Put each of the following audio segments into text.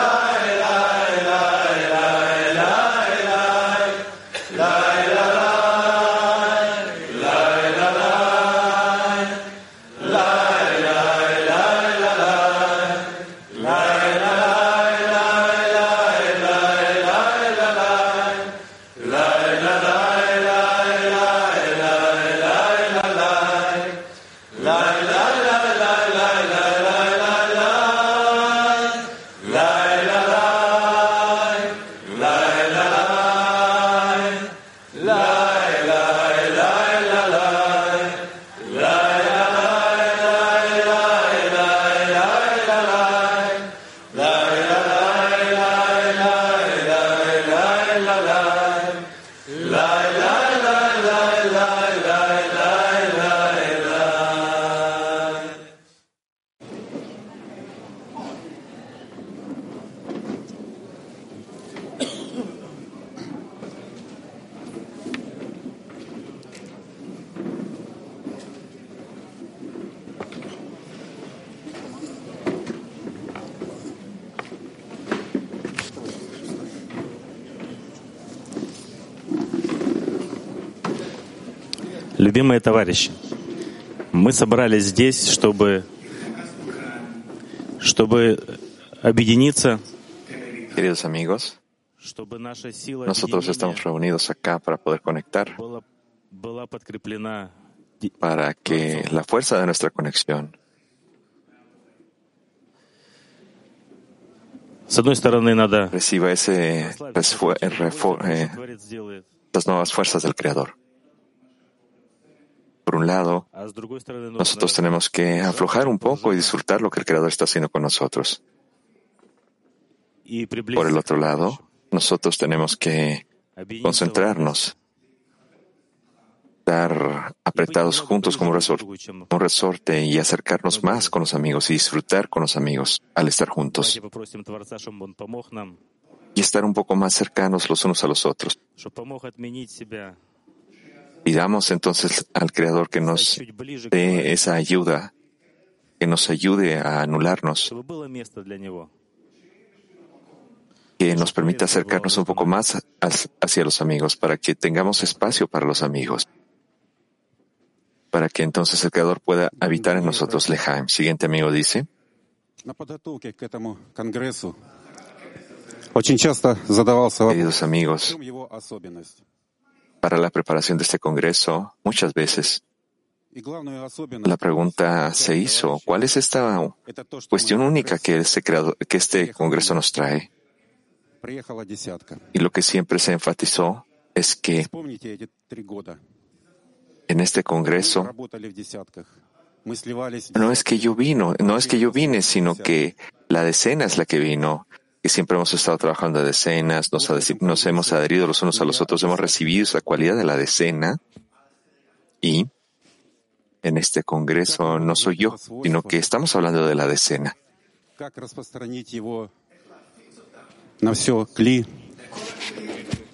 la Любимые товарищи, мы собрались здесь, чтобы, чтобы объединиться, Queridos amigos, чтобы наша сила nosotros estamos reunidos acá para poder conectar, была, подкреплена para que la fuerza de nuestra conexión, С одной стороны, надо reciba ese resfu- eh, refo- eh, las nuevas fuerzas del Creador. por un lado, nosotros tenemos que aflojar un poco y disfrutar lo que el Creador está haciendo con nosotros. Por el otro lado, nosotros tenemos que concentrarnos, estar apretados juntos como un resorte y acercarnos más con los amigos y disfrutar con los amigos al estar juntos. Y estar un poco más cercanos los unos a los otros. Pidamos entonces al Creador que nos dé esa ayuda, que nos ayude a anularnos, que nos permita acercarnos un poco más hacia los amigos, para que tengamos espacio para los amigos, para que entonces el Creador pueda habitar en nosotros. Lejaim, siguiente amigo dice. Queridos amigos, para la preparación de este Congreso muchas veces. La pregunta se hizo, ¿cuál es esta cuestión única este que este, Congreso nos trae? Y lo que siempre se enfatizó es que en este Congreso no es que yo vino, no es que yo vine, sino que la decena es la que vino que siempre hemos estado trabajando a decenas, nos, hemos adherido los unos a los otros, hemos recibido esa cualidad de la decena y en este congreso no soy yo, sino que estamos hablando de la decena.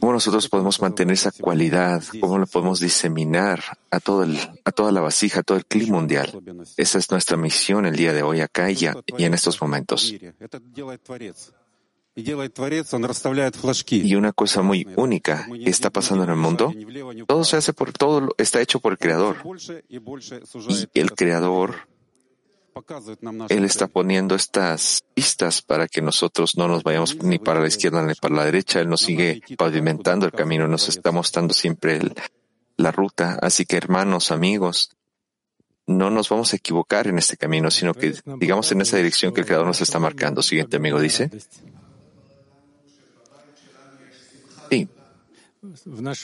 ¿Cómo nosotros podemos mantener esa cualidad? ¿Cómo la podemos diseminar a, toda la vasija, a todo el clima mundial? Esa es nuestra misión el día de hoy acá y en estos momentos. Y una cosa muy única está pasando en el mundo. Todo se hace por todo, está hecho por el Creador. Y el Creador, Él está poniendo estas pistas para que nosotros no nos vayamos ni para la izquierda ni para la derecha. Él nos sigue pavimentando el camino, nos está mostrando siempre la ruta. Así que, hermanos, amigos, no nos vamos a equivocar en este camino, sino que digamos en esa dirección que el Creador nos está marcando. Siguiente amigo dice. Y,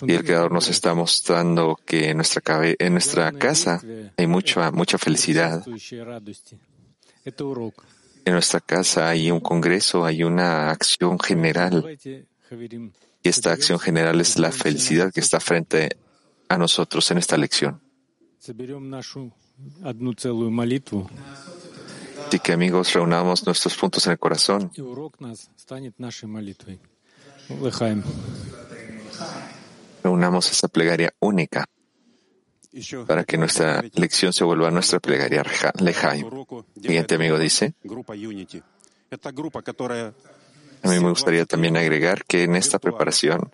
el Creador nos está mostrando que en nuestra, en nuestra casa hay mucha, mucha felicidad. En nuestra casa hay un congreso, hay una acción general. Y esta acción general es la felicidad que está frente a nosotros en esta lección. Así que amigos, reunamos nuestros puntos en el corazón. Reunamos esa plegaria única para que nuestra lección se vuelva nuestra plegaria Lejaim. Siguiente amigo dice. A mí me gustaría también agregar que en esta preparación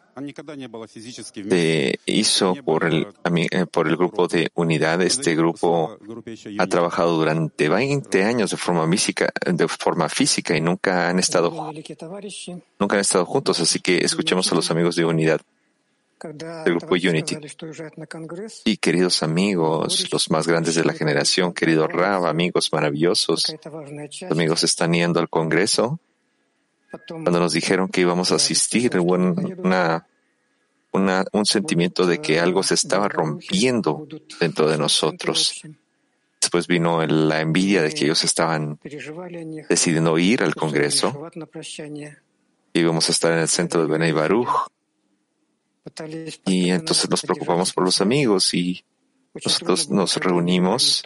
se hizo por el, eh, por el grupo de unidad. Este grupo ha trabajado durante 20 años de forma física, de forma física y nunca han estado, nunca han estado juntos. Así que escuchemos a los amigos de unidad del grupo Unity. Y queridos amigos, los más grandes de la generación, querido Rab, amigos maravillosos, los amigos están yendo al Congreso cuando nos dijeron que íbamos a asistir, hubo un sentimiento de que algo se estaba rompiendo dentro de nosotros. Después vino la envidia de que ellos estaban decidiendo ir al Congreso y íbamos a estar en el centro de Benei Baruch. Y entonces nos preocupamos por los amigos y nosotros nos reunimos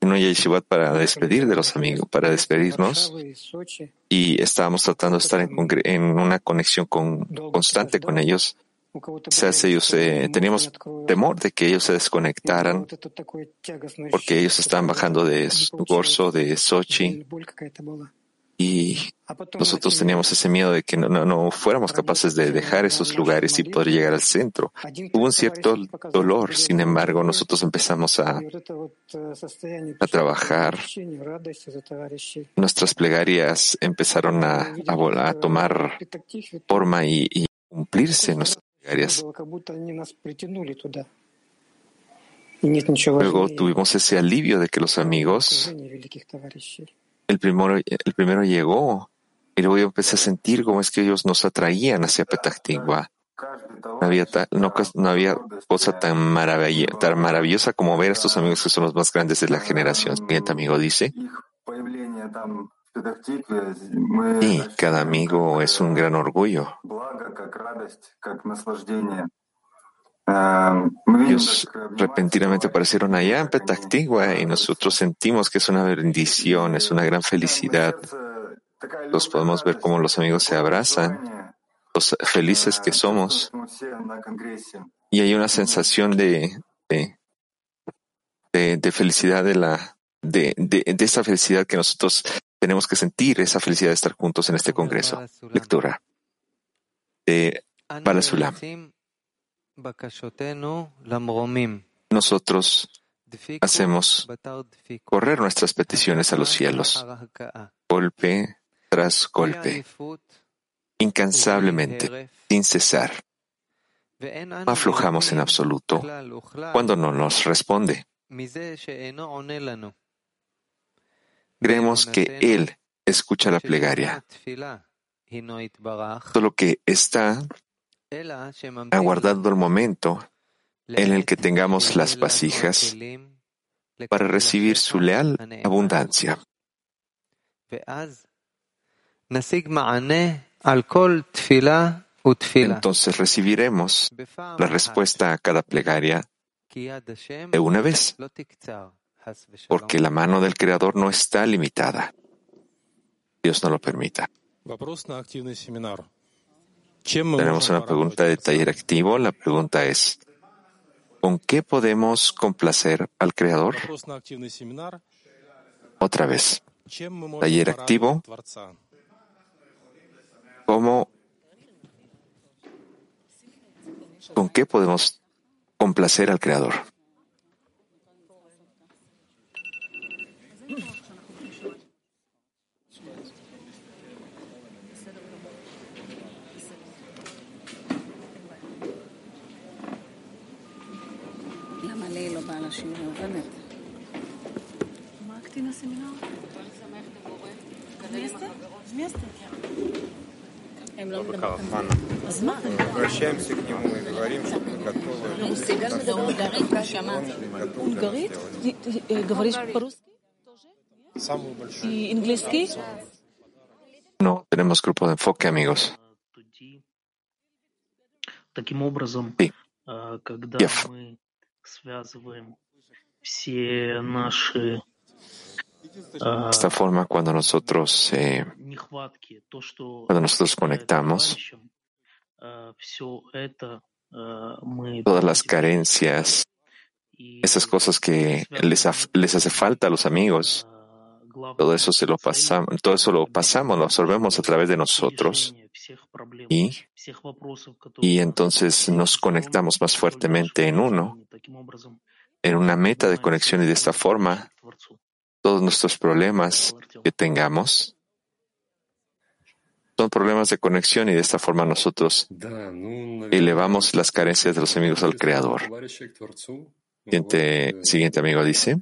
en una yeshivat para despedir de los amigos, para despedirnos, y estábamos tratando de estar en, una conexión constante con ellos. Quizás ellos eh, teníamos temor de que ellos se desconectaran porque ellos estaban bajando de su gorzo de Sochi y nosotros teníamos ese miedo de que no, fuéramos capaces de dejar esos lugares y poder llegar al centro. Hubo un cierto dolor, sin embargo, nosotros empezamos a, trabajar. Nuestras plegarias empezaron a, tomar forma y, y cumplirse nuestras plegarias. Luego tuvimos ese alivio de que los amigos el primero, el primero llegó y luego yo empecé a sentir cómo es que ellos nos atraían hacia no, cos- no había cosa tan, maravilla- tan maravillosa como ver a estos amigos que son los más grandes de la generación. Siguiente amigo dice, y cada amigo es un gran orgullo. Ellos repentinamente aparecieron allá en Petactigua y nosotros sentimos que es una bendición, es una gran felicidad. Los podemos ver cómo los amigos se abrazan, los felices que somos. Y hay una sensación de, de, de, de felicidad de la, de, de, de esa felicidad que nosotros tenemos que sentir, esa felicidad de estar juntos en este congreso. Lectura. De Balasulam. Nosotros hacemos correr nuestras peticiones a los cielos, golpe tras golpe, incansablemente, sin cesar. No aflojamos en absoluto cuando no nos responde. Creemos que Él escucha la plegaria. Solo que está aguardando el momento en el que tengamos las vasijas para recibir su leal abundancia. Entonces recibiremos la respuesta a cada plegaria de una vez, porque la mano del Creador no está limitada. Dios no lo permita. Tenemos una pregunta de taller activo. La pregunta es, ¿con qué podemos complacer al Creador? Otra vez, taller activo. ¿Cómo, con qué podemos complacer al Creador? למה לי לא בא לשיעור? באמת. מה הקטין הסמינר? Вместе? Вместе? הם לא מדברים. אז מה? Обращаемся к нему и говорим, что мы готовы. סיגל מדבר הונגרית, שמעתי. готов הונגרית? אה, говоришь по-русски? И английский? No, tenemos grupo de enfoque, amigos. Тоді, таким образом, Sí. а, когда Yes. мы Esta forma, cuando nosotros, eh, cuando nosotros conectamos, todas las carencias, esas cosas que les, les hace falta a los amigos, todo eso, se lo pasamos, todo eso lo pasamos, lo absorbemos a través de nosotros y, y entonces nos conectamos más fuertemente en uno, en una meta de conexión y de esta forma todos nuestros problemas que tengamos son problemas de conexión y de esta forma nosotros elevamos las carencias de los enemigos al Creador. Siguiente, siguiente amigo dice.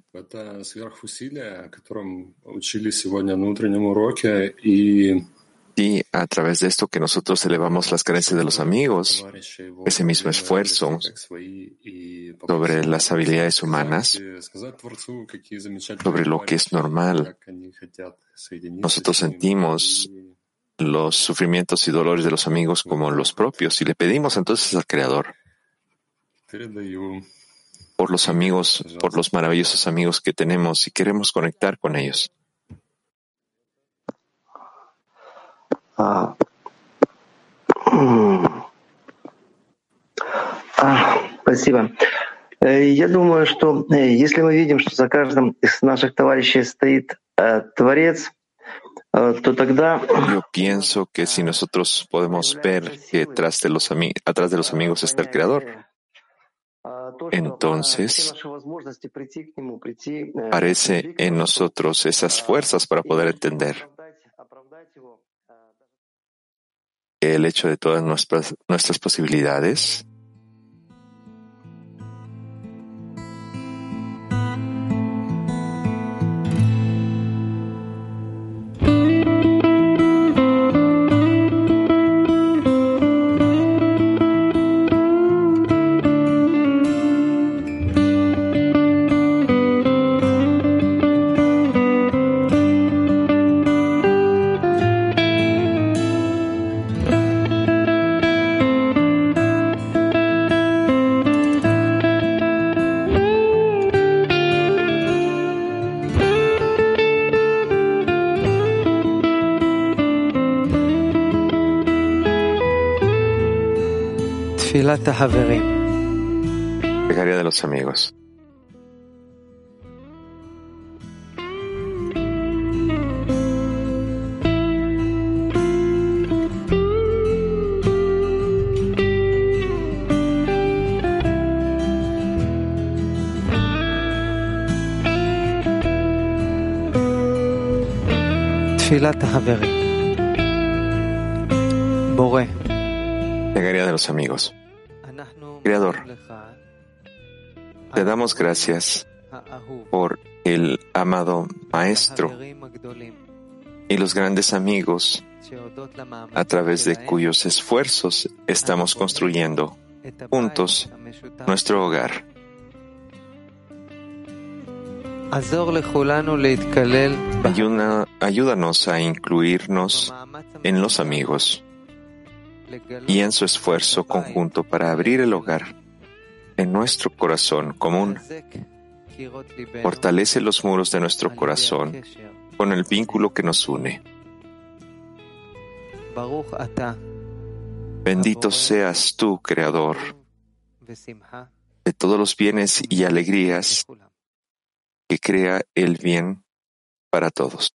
Y a través de esto que nosotros elevamos las creencias de los amigos, ese mismo esfuerzo sobre las habilidades humanas, sobre lo que es normal, nosotros sentimos los sufrimientos y dolores de los amigos como los propios y le pedimos entonces al Creador por los amigos, por los maravillosos amigos que tenemos y queremos conectar con ellos. А, м, а, Спасибо. Э, Я думаю, что э, если мы видим, что за каждым из наших товарищей стоит э, Творец, э, то тогда Yo pienso que si nosotros podemos ver que tras de los ami- atrás de los amigos está el Creador, entonces parece en nosotros esas fuerzas para poder entender el hecho de todas nuestras, nuestras posibilidades. Pecaría de los amigos. Pecaría de los amigos. Te damos gracias por el amado Maestro y los grandes amigos a través de cuyos esfuerzos estamos construyendo juntos nuestro hogar. Ayúdanos a incluirnos en los amigos y en su esfuerzo conjunto para abrir el hogar en nuestro corazón común. Fortalece los muros de nuestro corazón con el vínculo que nos une. Bendito seas tú, Creador, de todos los bienes y alegrías que crea el bien para todos.